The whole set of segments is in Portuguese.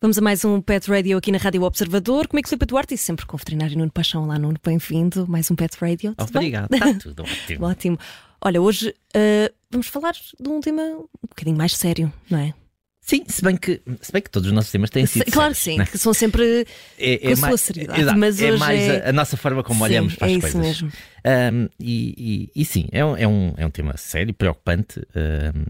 Vamos a mais um Pet Radio aqui na Rádio Observador. Comigo, Filipe Duarte e sempre com o veterinário Nuno Paixão. Olá, Nuno, bem-vindo. Mais um Pet Radio. Tudo Obrigado, está tudo ótimo. ótimo. Olha, hoje uh, vamos falar de um tema um bocadinho mais sério, não é? Sim, se bem que, se bem que todos os nossos temas têm sido. Claro que sim, é? que são sempre é, é com a mais, sua seriedade. Exato, mas é mais é... A, a, nossa forma como sim, olhamos para as é coisas. Isso mesmo. Um, e, e, e, sim, é um, é, um, é um tema sério, preocupante. Um,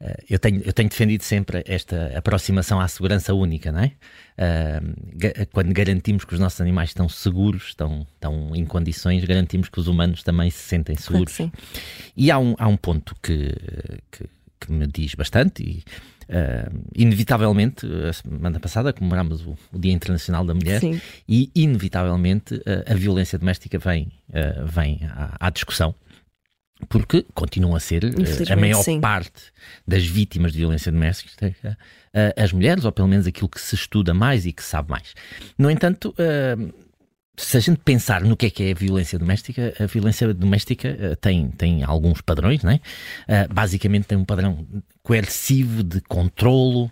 Uh, eu, tenho, eu tenho defendido sempre esta aproximação à segurança única, não é? Uh, quando garantimos que os nossos animais estão seguros, estão, estão em condições, garantimos que os humanos também se sentem seguros. Claro e há um, há um ponto que, que, que me diz bastante e. Uh, inevitavelmente, a semana passada comemorámos o, o, Dia Internacional da Mulher Sim. e, inevitavelmente, a violência doméstica vem, vem à, à discussão porque continuam a ser uh, a maior sim. parte das vítimas de violência doméstica uh, as mulheres, ou pelo menos aquilo que se estuda mais e que se sabe mais. No entanto, uh, se a gente pensar no que é que é a violência doméstica, a violência doméstica tem, tem alguns padrões, não é? basicamente tem um padrão coercivo de controlo,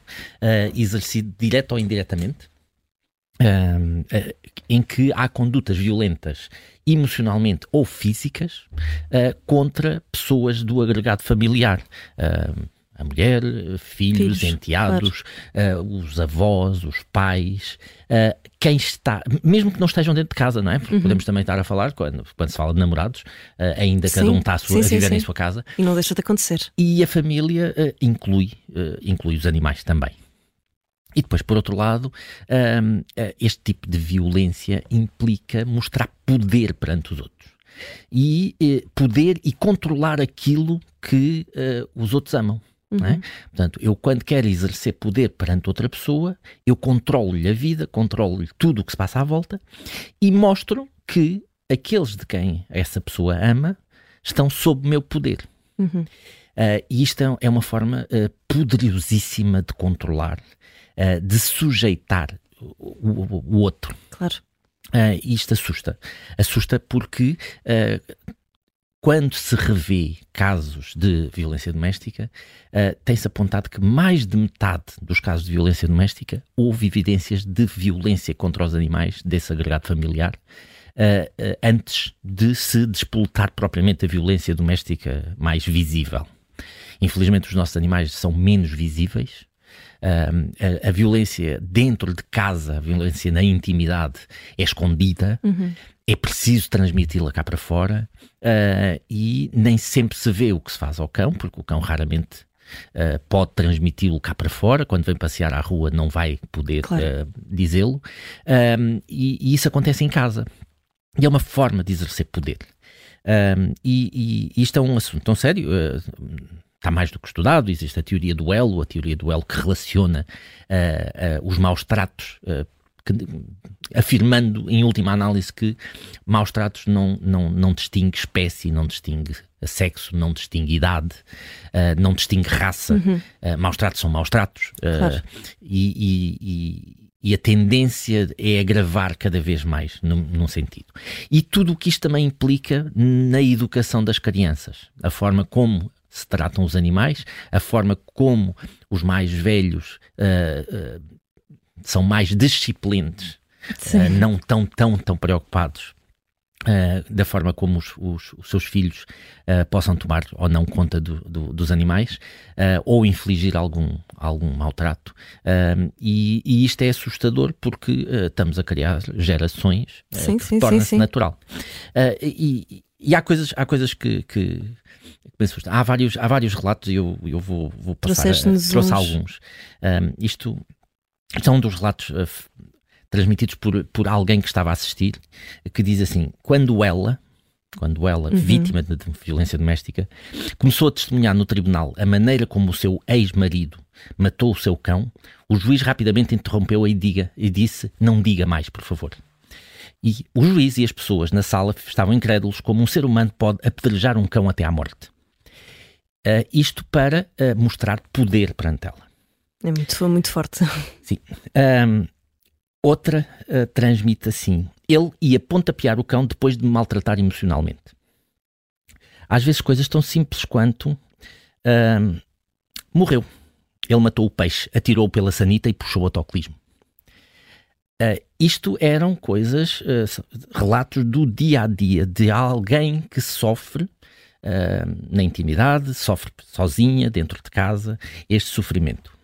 exercido direto ou indiretamente. em que há condutas violentas emocionalmente ou físicas uh, contra pessoas do agregado familiar. Uh, a mulher, filhos, filhos enteados, claro. uh, os avós, os pais, uh, quem está, mesmo que não estejam dentro de casa, não é? Porque uhum. podemos também estar a falar, quando, quando se fala de namorados, uh, ainda cada um está a, sua, sim, a viver sim, em sua casa. E não deixa de acontecer. E a família inclui, inclui os animais também. E depois, por outro lado, um, este tipo de violência implica mostrar poder perante os outros. E poder e controlar aquilo que os outros amam. Uhum. É? Portanto, eu quando quero exercer poder perante outra pessoa, eu controlo-lhe a vida, controlo-lhe tudo o que se passa à volta e mostro que aqueles de quem essa pessoa ama estão sob o meu poder. Uhum. Uh, e isto é, é uma forma uh, poderosíssima de controlar uh, de sujeitar o, o, o outro. Claro. Isto assusta. Assusta porque quando se revê casos de violência doméstica, uh, tem-se apontado que mais de metade dos casos de violência doméstica houve evidências de violência contra os animais desse agregado familiar. antes de se despoltar propriamente a violência doméstica mais visível. Infelizmente, os nossos animais são menos visíveis, a, a, violência dentro de casa, a violência na intimidade é escondida, uhum. É preciso transmiti-la cá para fora uh, e nem sempre se vê o que se faz ao cão, porque o cão raramente uh, pode transmiti-lo cá para fora, quando vem passear à rua não vai poder claro. uh, dizê-lo, e, e, isso acontece em casa. E é uma forma de exercer poder. e, e, isto é um assunto tão sério está mais do que estudado, existe a teoria do elo, a teoria do elo que relaciona uh, uh, os maus tratos, uh, que, afirmando em última análise que maus tratos não, não, não distingue espécie, não distingue sexo, não distingue idade, não distingue raça. Uhum. maus tratos são maus tratos. Claro. e, e, e e a tendência é agravar cada vez mais num, num, sentido. E tudo o que isto também implica na educação das crianças, a forma como se tratam os animais, a forma como os mais velhos uh, uh, são mais disciplinados, uh, não tão, tão, tão preocupados da forma como os, os, os seus filhos possam tomar ou não conta do, do, dos animais ou infligir algum, algum maltrato. E, e, isto é assustador porque estamos a criar gerações sim, que torna-se natural. E, e, há coisas, há coisas que, que Há vários, há vários relatos e eu, eu vou, vou passar. A, trouxe uns. alguns. Um, isto, isto é um dos relatos uh, transmitidos por, por alguém que estava a assistir, que diz assim: quando ela, quando ela, uhum. vítima de, de, violência doméstica, começou a testemunhar no tribunal a maneira como o seu ex-marido matou o seu cão, o juiz rapidamente interrompeu-a e, diga, e disse: Não diga mais, por favor. E o juiz e as pessoas na sala estavam incrédulos como um ser humano pode apedrejar um cão até à morte. Uh, isto para uh, mostrar poder perante ela. É muito, muito forte. Sim. Um, outra uh, transmite assim: ele ia pontapear o cão depois de me maltratar emocionalmente. às vezes coisas tão simples quanto morreu. Ele matou o peixe, atirou pela sanita e puxou o autoclismo. Uh, isto eram coisas, uh, relatos do dia a dia de alguém que sofre na intimidade, sofre sozinha, dentro de casa, este sofrimento.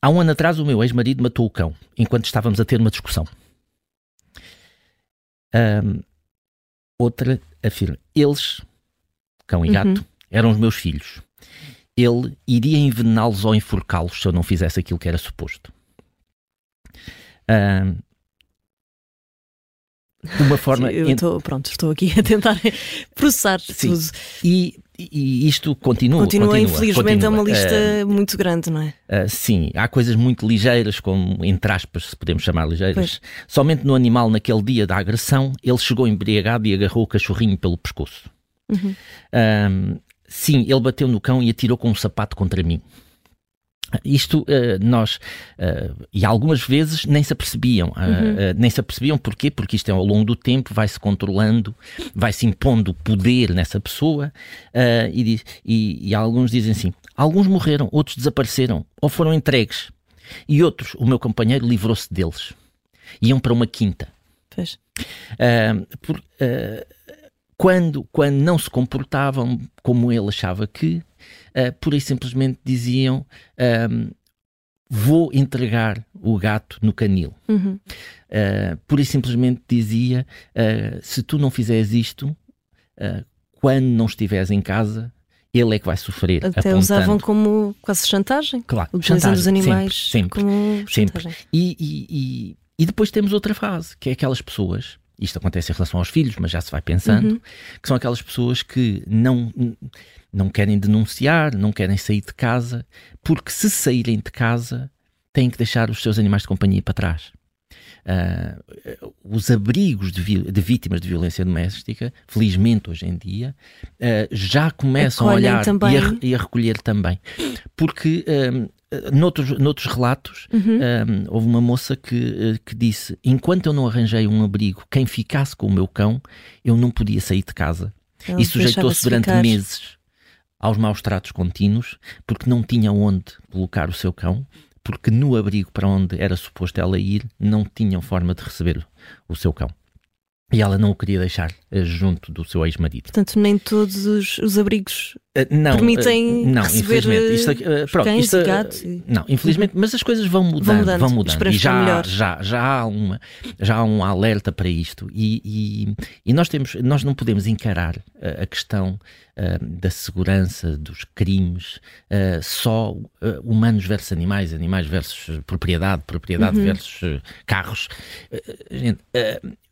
Há um ano atrás, o meu ex-marido matou o cão enquanto estávamos a ter uma discussão. outra afirma: eles, cão e gato, uhum. eram os meus filhos. Ele iria envenená-los ou enforcá-los se eu não fizesse aquilo que era suposto de uma forma. Eu estou, pronto, estou aqui a tentar processar Sim. tudo. E, e isto continua. Continua, continua infelizmente, continua. é uma lista uh, muito grande, não é? Uh, sim, há coisas muito ligeiras, como entre aspas, se podemos chamar ligeiras. Pois. Somente no animal, naquele dia da agressão, ele chegou embriagado e agarrou o cachorrinho pelo pescoço. Uhum. sim, ele bateu no cão e atirou com um sapato contra mim. Isto uh, nós, uh, e algumas vezes nem se apercebiam, uh, uhum. nem se apercebiam porquê? Porque isto é ao longo do tempo, vai-se controlando, vai-se impondo poder nessa pessoa, e, e, e, alguns dizem assim: alguns morreram, outros desapareceram, ou foram entregues, e outros, o meu companheiro livrou-se deles, iam para uma quinta. Pois. Por, quando, quando não se comportavam como ele achava que, uh, pura e simplesmente diziam: um, Vou entregar o gato no canil. Uhum. Uh, pura e simplesmente dizia: uh, Se tu não fizeres isto, uh, quando não estiveres em casa, ele é que vai sofrer. Até apontando. usavam como quase chantagem. Claro, utilizando chantagem, os animais sempre, sempre, sempre. E, e, e, e, depois temos outra fase, que é aquelas pessoas, isto acontece em relação aos filhos, mas já se vai pensando, uhum. que são aquelas pessoas que não não querem denunciar, não querem sair de casa, porque se saírem de casa têm que deixar os seus animais de companhia para trás. Uh, os abrigos de, de, vítimas de violência doméstica, felizmente hoje em dia, uh, já começam Acolhem a olhar e a, e a, recolher também. Porque uh, noutros, noutros relatos, uhum. houve uma moça que, que disse: Enquanto eu não arranjei um abrigo, quem ficasse com o meu cão, eu não podia sair de casa. Ele e sujeitou-se durante ficar. meses aos maus tratos contínuos, porque não tinha onde colocar o seu cão, porque no abrigo para onde era suposto ela ir não tinham forma de receber o seu cão. E ela não o queria deixar uh, junto do seu ex-marido. Portanto, nem todos os, os abrigos uh, não, permitem uh, não, infelizmente. Isto, pronto, cães isto, e gatos. Não, infelizmente, mas as coisas vão mudando. Vão mudando. Vão mudando. E já, já, já, há uma, já há um alerta para isto. E, e, e nós, temos, nós não podemos encarar a questão da segurança, dos crimes, só humanos versus animais, animais versus propriedade, propriedade uhum. versus carros. gente,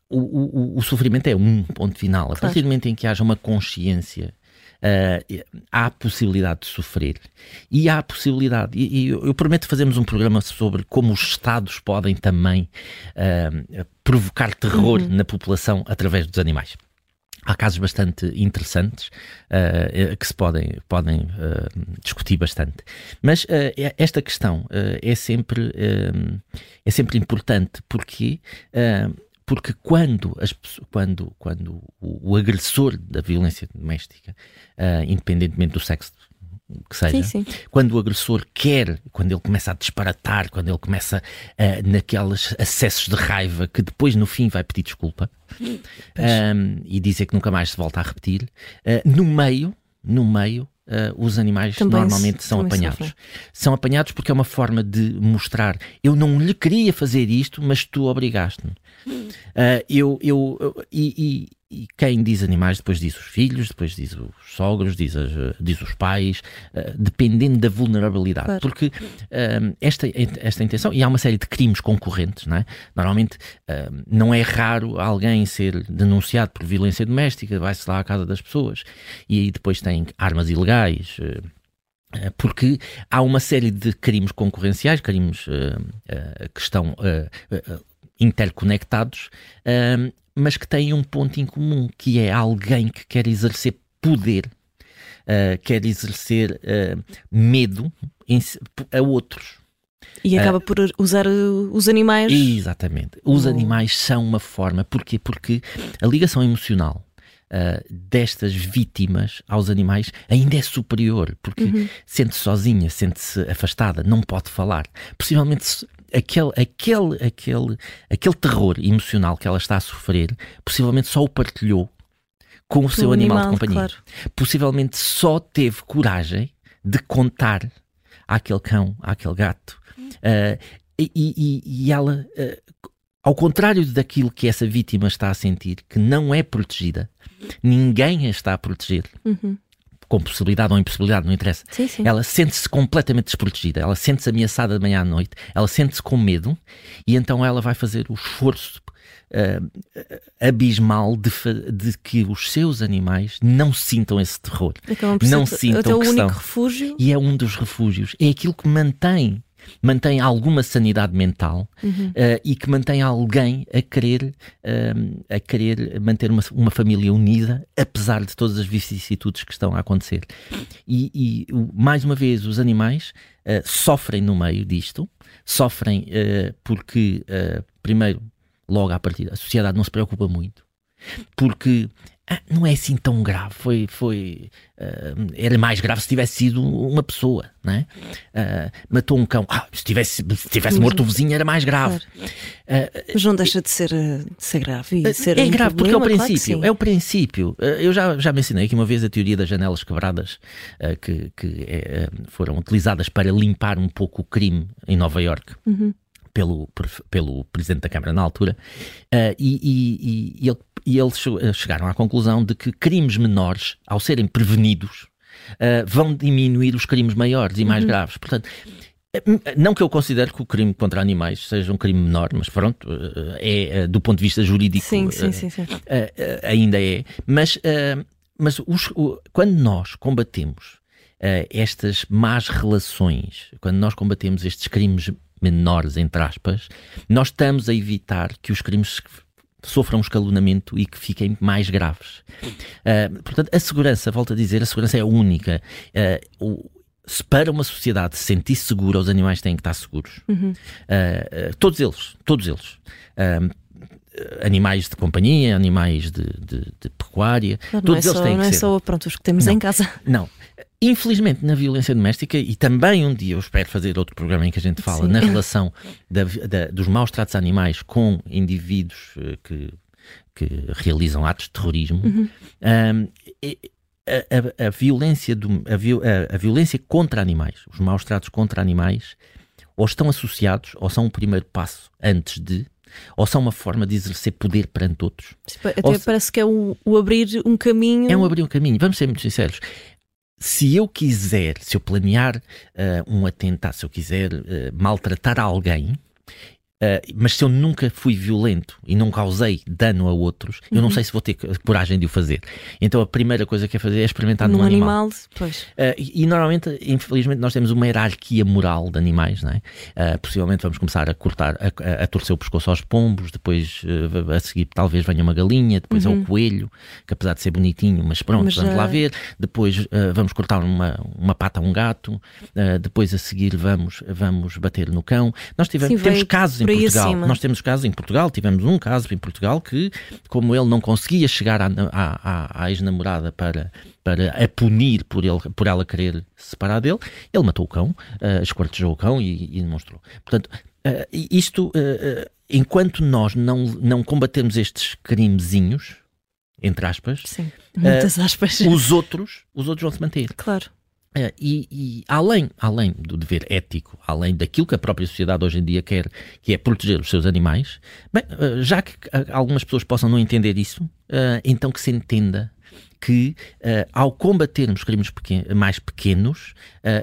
o, o, o, sofrimento é um ponto final. A partir do momento em que haja uma consciência, uh, há a possibilidade de sofrer. E há a possibilidade, e, e eu, eu, prometo fazermos um programa sobre como os Estados podem também uh, provocar terror uhum. na população através dos animais. Há casos bastante interessantes uh, que se podem, podem uh, discutir bastante. Mas uh, esta questão é, sempre, é sempre importante porque porque quando, as, quando, quando o, o agressor da violência doméstica, uh, independentemente do sexo que seja, sim, sim. quando o agressor quer, quando ele começa a disparatar, quando ele começa uh, naqueles acessos de raiva que depois no fim vai pedir desculpa um, e dizer que nunca mais se volta a repetir, uh, no meio, no meio Uh, os animais também normalmente são apanhados. Sofrem. São apanhados porque é uma forma de mostrar eu não lhe queria fazer isto, mas tu obrigaste-me. Uh, eu, eu, eu e, e, quem diz animais depois diz os filhos, depois diz os sogros, diz, as, diz os pais, uh, dependendo da vulnerabilidade. Claro. Porque uh, esta, esta intenção, e há uma série de crimes concorrentes, não é? Normalmente não é raro alguém ser denunciado por violência doméstica, vai-se lá à casa das pessoas e aí depois tem armas ilegais porque há uma série de crimes concorrenciais, crimes uh, uh, que estão uh, interconectados, uh, mas que têm um ponto em comum, que é alguém que quer exercer poder, uh, quer exercer uh, medo em, a outros. E acaba por usar os animais. Exatamente. Os oh. animais são uma forma. Porquê? Porque a ligação emocional uh, destas vítimas aos animais ainda é superior, porque uhum. sente-se sozinha, sente-se afastada, não pode falar. Possivelmente aquele, aquele, aquele, aquele terror emocional que ela está a sofrer, possivelmente só o partilhou com o seu animal, animal, de companhia. Claro. Possivelmente só teve coragem de contar àquele cão, àquele gato. Uh, e, e, e, ela, uh, ao contrário daquilo que essa vítima está a sentir, que não é protegida, ninguém a está a proteger. Uhum. Com possibilidade ou impossibilidade, não interessa. Sim, sim. Ela sente-se completamente desprotegida, ela sente-se ameaçada de manhã à noite, ela sente-se com medo e então ela vai fazer o esforço uh, abismal de, de, que os seus animais não sintam esse terror. Não sintam é o único refúgio. E é um dos refúgios. É aquilo que mantém mantém alguma sanidade mental uhum. uh, e que mantém alguém a querer, uh, a querer manter uma, uma, família unida, apesar de todas as vicissitudes que estão a acontecer. E, e mais uma vez, os animais uh, sofrem no meio disto, sofrem porque, primeiro, logo à partida, a sociedade não se preocupa muito, porque ah, não é assim tão grave. Foi, foi, uh, era mais grave se tivesse sido uma pessoa, né? Uh, matou um cão. Ah, se tivesse, se tivesse morto o vizinho era mais grave. Claro. Uh, Mas não deixa de ser, de ser grave. E ser é um grave problema, porque é o princípio. Claro é o princípio. eu já, já mencionei aqui uma vez a teoria das janelas quebradas que, que é, foram utilizadas para limpar um pouco o crime em Nova York. Uhum pelo, pelo Presidente da Câmara na altura, uh, e, e, e, ele, e, eles eh, chegaram à conclusão de que crimes menores, ao serem prevenidos, uh, vão diminuir os crimes maiores e mais uhum. graves. Portanto, não que eu considere que o crime contra animais seja um crime menor, mas pronto, é do ponto de vista jurídico sim, sim, sim, ainda é. Mas, mas os, quando nós combatemos estas más relações, quando nós combatemos estes crimes menores, entre aspas, nós estamos a evitar que os crimes sofram um escalonamento e que fiquem mais graves. Uh, portanto, a segurança, volto a dizer, a segurança é única. Uh, o, se para uma sociedade se sentir segura, os animais têm que estar seguros. Uhum. Uh, todos eles, todos eles. animais de companhia, animais de, de, de pecuária, claro, todos é eles só, têm que não é ser. só pronto, os que temos não, em casa. Não, Infelizmente, na violência doméstica, e também um dia eu espero fazer outro programa em que a gente fala Sim. na relação da, da, dos maus tratos a animais com indivíduos uh, que, que realizam atos de terrorismo, uhum. um, a, a, a, violência do, a, a, violência contra animais, os maus tratos contra animais, ou estão associados, ou são o primeiro passo antes de, ou são uma forma de exercer poder perante outros. Até ou parece que é o, o, abrir um caminho. É um abrir um caminho. Vamos ser muito sinceros se eu quiser, se eu planear uh, um atentado, se eu quiser uh, maltratar alguém, Uh, mas se eu nunca fui violento e não causei dano a outros, uhum. eu não uhum. sei se vou ter coragem de o fazer. Então a primeira coisa que é fazer é experimentar num, num animal. animal pois. Uh, e, e, normalmente, infelizmente, nós temos uma hierarquia moral de animais, não é? Uh, possivelmente vamos começar a cortar, a, a, torcer o pescoço aos pombos, depois a seguir talvez venha uma galinha, depois uhum. é o uhum. coelho, que apesar de ser bonitinho, mas pronto, mas, vamos lá ver. Depois vamos cortar uma, uma pata a um gato, depois a seguir vamos, vamos bater no cão. Nós tivemos, Sim, temos casos em Portugal. Acima. Nós temos casos em Portugal, tivemos um caso em Portugal que, como ele não conseguia chegar à, à, à ex-namorada para, para a punir por, ele, por ela querer se separar dele, ele matou o cão, uh, esquartejou o cão e, e demonstrou. Portanto, uh, isto, uh, enquanto nós não, não combatemos estes crimezinhos, entre aspas, Sim, muitas aspas. os outros, os outros vão se manter. Claro. Uh, e, e, além, além do dever ético, além daquilo que a própria sociedade hoje em dia quer, que é proteger os seus animais, bem, uh, já que algumas pessoas possam não entender isso, uh, então que se entenda que ao combatermos crimes pequen mais pequenos,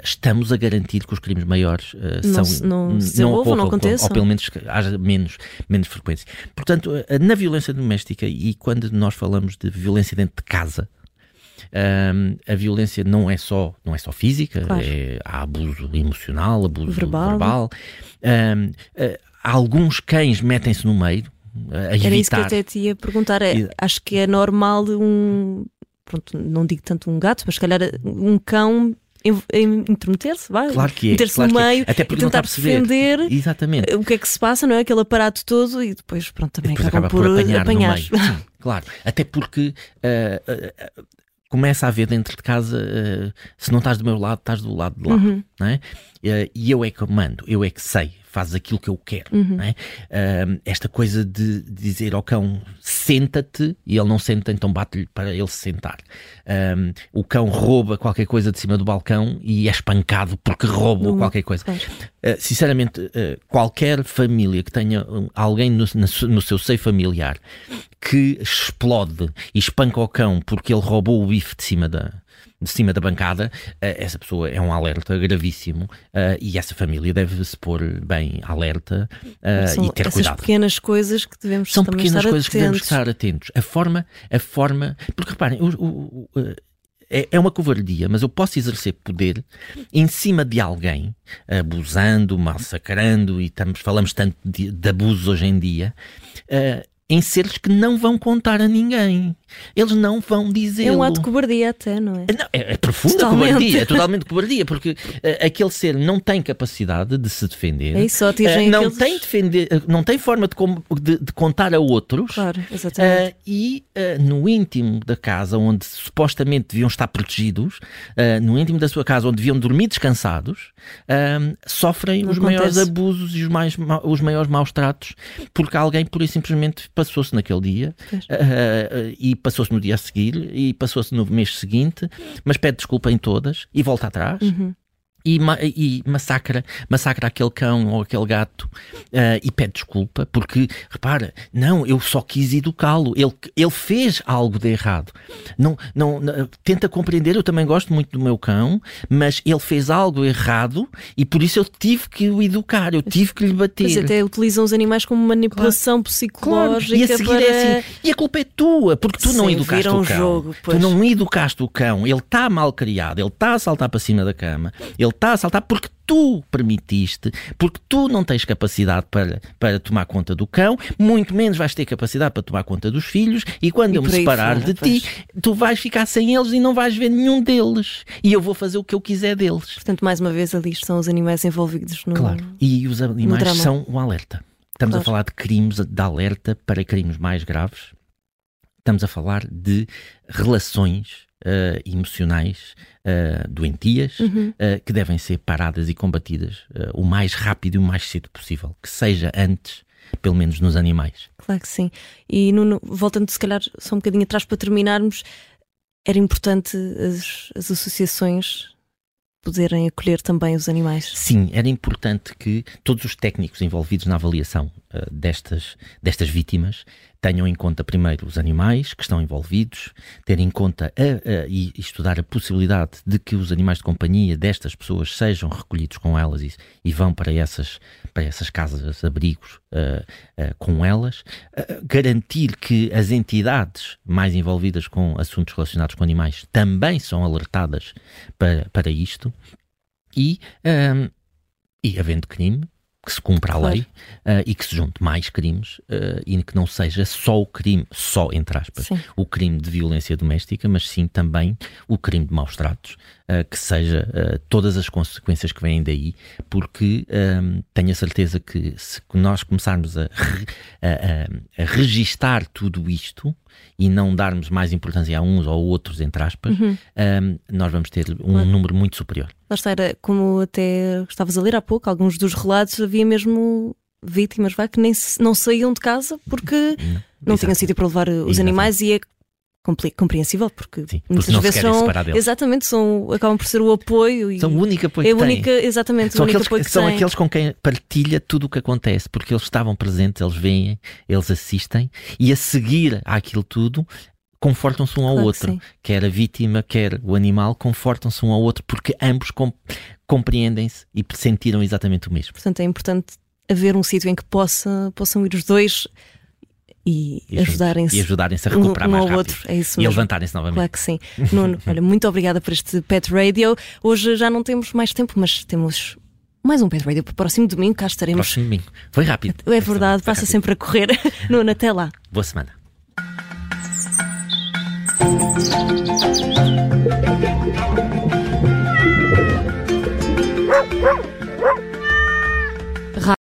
estamos a garantir que os crimes maiores não, são, não, não, ocorram, não aconteçam. Ou, ou, pelo menos haja menos, menos frequência. Portanto, na violência doméstica e quando nós falamos de violência dentro de casa, um, a violência não é só, não é só física, claro. é, há abuso emocional, abuso verbal. verbal. Um, uh, alguns cães metem-se no meio. A Era isso que eu até te ia perguntar. É, acho que é normal um. Pronto, não digo tanto um gato, mas se calhar um cão intermeter-se, vai. Claro que é. Meter-se claro no é. meio Até porque e tentar defender Exatamente. o que é que se passa, não é? Aquele aparato todo e depois, pronto, também depois acaba por, por apanhar. apanhar. Sim, claro. Até porque. Uh, uh, começa a haver dentro de casa, uh, se não estás do meu lado, estás do lado de lá. Uhum. Não é? Uh, e eu é que mando, eu é que sei, fazes aquilo que eu quero. Uhum. É? Uh, esta coisa de, dizer ao cão senta-te e ele não senta, então bate-lhe para ele se sentar. Uh, o cão rouba qualquer coisa de cima do balcão e é espancado porque roubou qualquer coisa. Uh, sinceramente, qualquer família que tenha alguém no, no seu seio familiar que explode e espanca o cão porque ele roubou o bife de cima da, de cima da bancada, uh, essa pessoa é um alerta gravíssimo uh, e essa família deve se pôr bem alerta uh, São e ter essas cuidado. pequenas coisas que devemos São pequenas estar coisas atentos. que devemos estar atentos. A forma, a forma, porque reparem, o, o, o é, é uma covardia, mas eu posso exercer poder em cima de alguém, abusando, massacrando, e estamos, falamos tanto de, de abusos hoje em dia, uh, em seres que não vão contar a ninguém. Eles não vão dizer. É um ato de cobardia, até, não é? Não, é, é profunda totalmente. cobardia, é totalmente cobardia, porque uh, aquele ser não tem capacidade de se defender. É isso, uh, não, aqueles... tem defender, uh, não tem forma de, de, de contar a outros. Claro, exatamente. e no íntimo da casa, onde supostamente deviam estar protegidos, no íntimo da sua casa, onde deviam dormir descansados, sofrem não os acontece. maiores abusos e os, mais, os maiores maus tratos, porque alguém, e simplesmente, passou-se naquele dia e passou-se no dia a seguir e passou-se no mês seguinte, mas pede desculpa em todas e volta atrás. Uhum e, e, massacra, massacra aquele cão ou aquele gato uh, e pede desculpa, porque repara, não, eu só quis educá-lo, ele, ele fez algo de errado. Não, não, não, tenta compreender, eu também gosto muito do meu cão, mas ele fez algo errado e por isso eu tive que o educar, eu tive que lhe bater. Mas até utilizam os animais como manipulação claro. psicológica. Claro. E a seguir para... é assim, e a culpa é tua, porque tu Sim, não educaste o cão. Jogo, tu não educaste o cão, ele está mal criado, ele está a saltar para cima da cama, ele está a saltar porque tu permitiste, porque tu não tens capacidade para, para tomar conta do cão, muito menos vais ter capacidade para tomar conta dos filhos, e quando e eu me separar fora, de pois. ti, tu vais ficar sem eles e não vais ver nenhum deles. E eu vou fazer o que eu quiser deles. Portanto, mais uma vez, ali estão os animais envolvidos no. Claro, e os animais são um alerta. Estamos claro. a falar de crimes de alerta para crimes mais graves. Estamos a falar de relações uh, emocionais uh, doentias uhum. uh, que devem ser paradas e combatidas o mais rápido e o mais cedo possível, que seja antes pelo menos nos animais. Claro que sim. E Nuno, voltando se calhar só um bocadinho atrás para terminarmos, era importante as, as associações poderem acolher também os animais. Sim, era importante que todos os técnicos envolvidos na avaliação uh, destas, destas vítimas tenham em conta primeiro os animais que estão envolvidos, ter em conta a, a, e estudar a possibilidade de que os animais de companhia destas pessoas sejam recolhidos com elas e, e vão para essas, para essas casas, abrigos uh, uh, com elas, uh, garantir que as entidades mais envolvidas com assuntos relacionados com animais também são alertadas para, para isto e, um, e havendo crime, que se cumpra a lei uh, e que se junte mais crimes uh, e que não seja só o crime, só entre aspas, sim. o crime de violência doméstica, mas sim também o crime de maus tratos, uh, que seja todas as consequências que vêm daí, porque um, tenho a certeza que se nós começarmos a, a, a, a registar tudo isto, e não darmos mais importância a uns ou outros, entre aspas, uhum. um, nós vamos ter um claro. número muito superior. Lá está, era como até estavas a ler há pouco, alguns dos relatos havia mesmo vítimas vai, que nem não saíam de casa porque não, não tinham sítio para levar os animais e é compreensível porque, Sim, porque muitas vezes são exatamente são acabam por ser o apoio e são o único apoio é que única têm. exatamente são aqueles, que são aqueles com quem partilha tudo o que acontece porque eles estavam presentes eles veem eles assistem e a seguir àquilo tudo confortam-se um ao claro outro que quer a vítima quer o animal confortam-se um ao outro porque ambos compreendem-se e sentiram exatamente o mesmo portanto é importante haver um sítio em que possa, possam ir os dois e, e ajudarem-se e ajudarem-se a recuperar um, mais ao rápido. outro. É isso e levantarem-se novamente. Claro que sim. Nuno, olha, muito obrigada por este Pet Radio. Hoje já não temos mais tempo, mas temos mais um Pet Radio para o próximo domingo. Cá estaremos. Próximo domingo. Foi rápido. É verdade, passa rápido. sempre a correr. Nuno, até lá. Boa semana. Woo!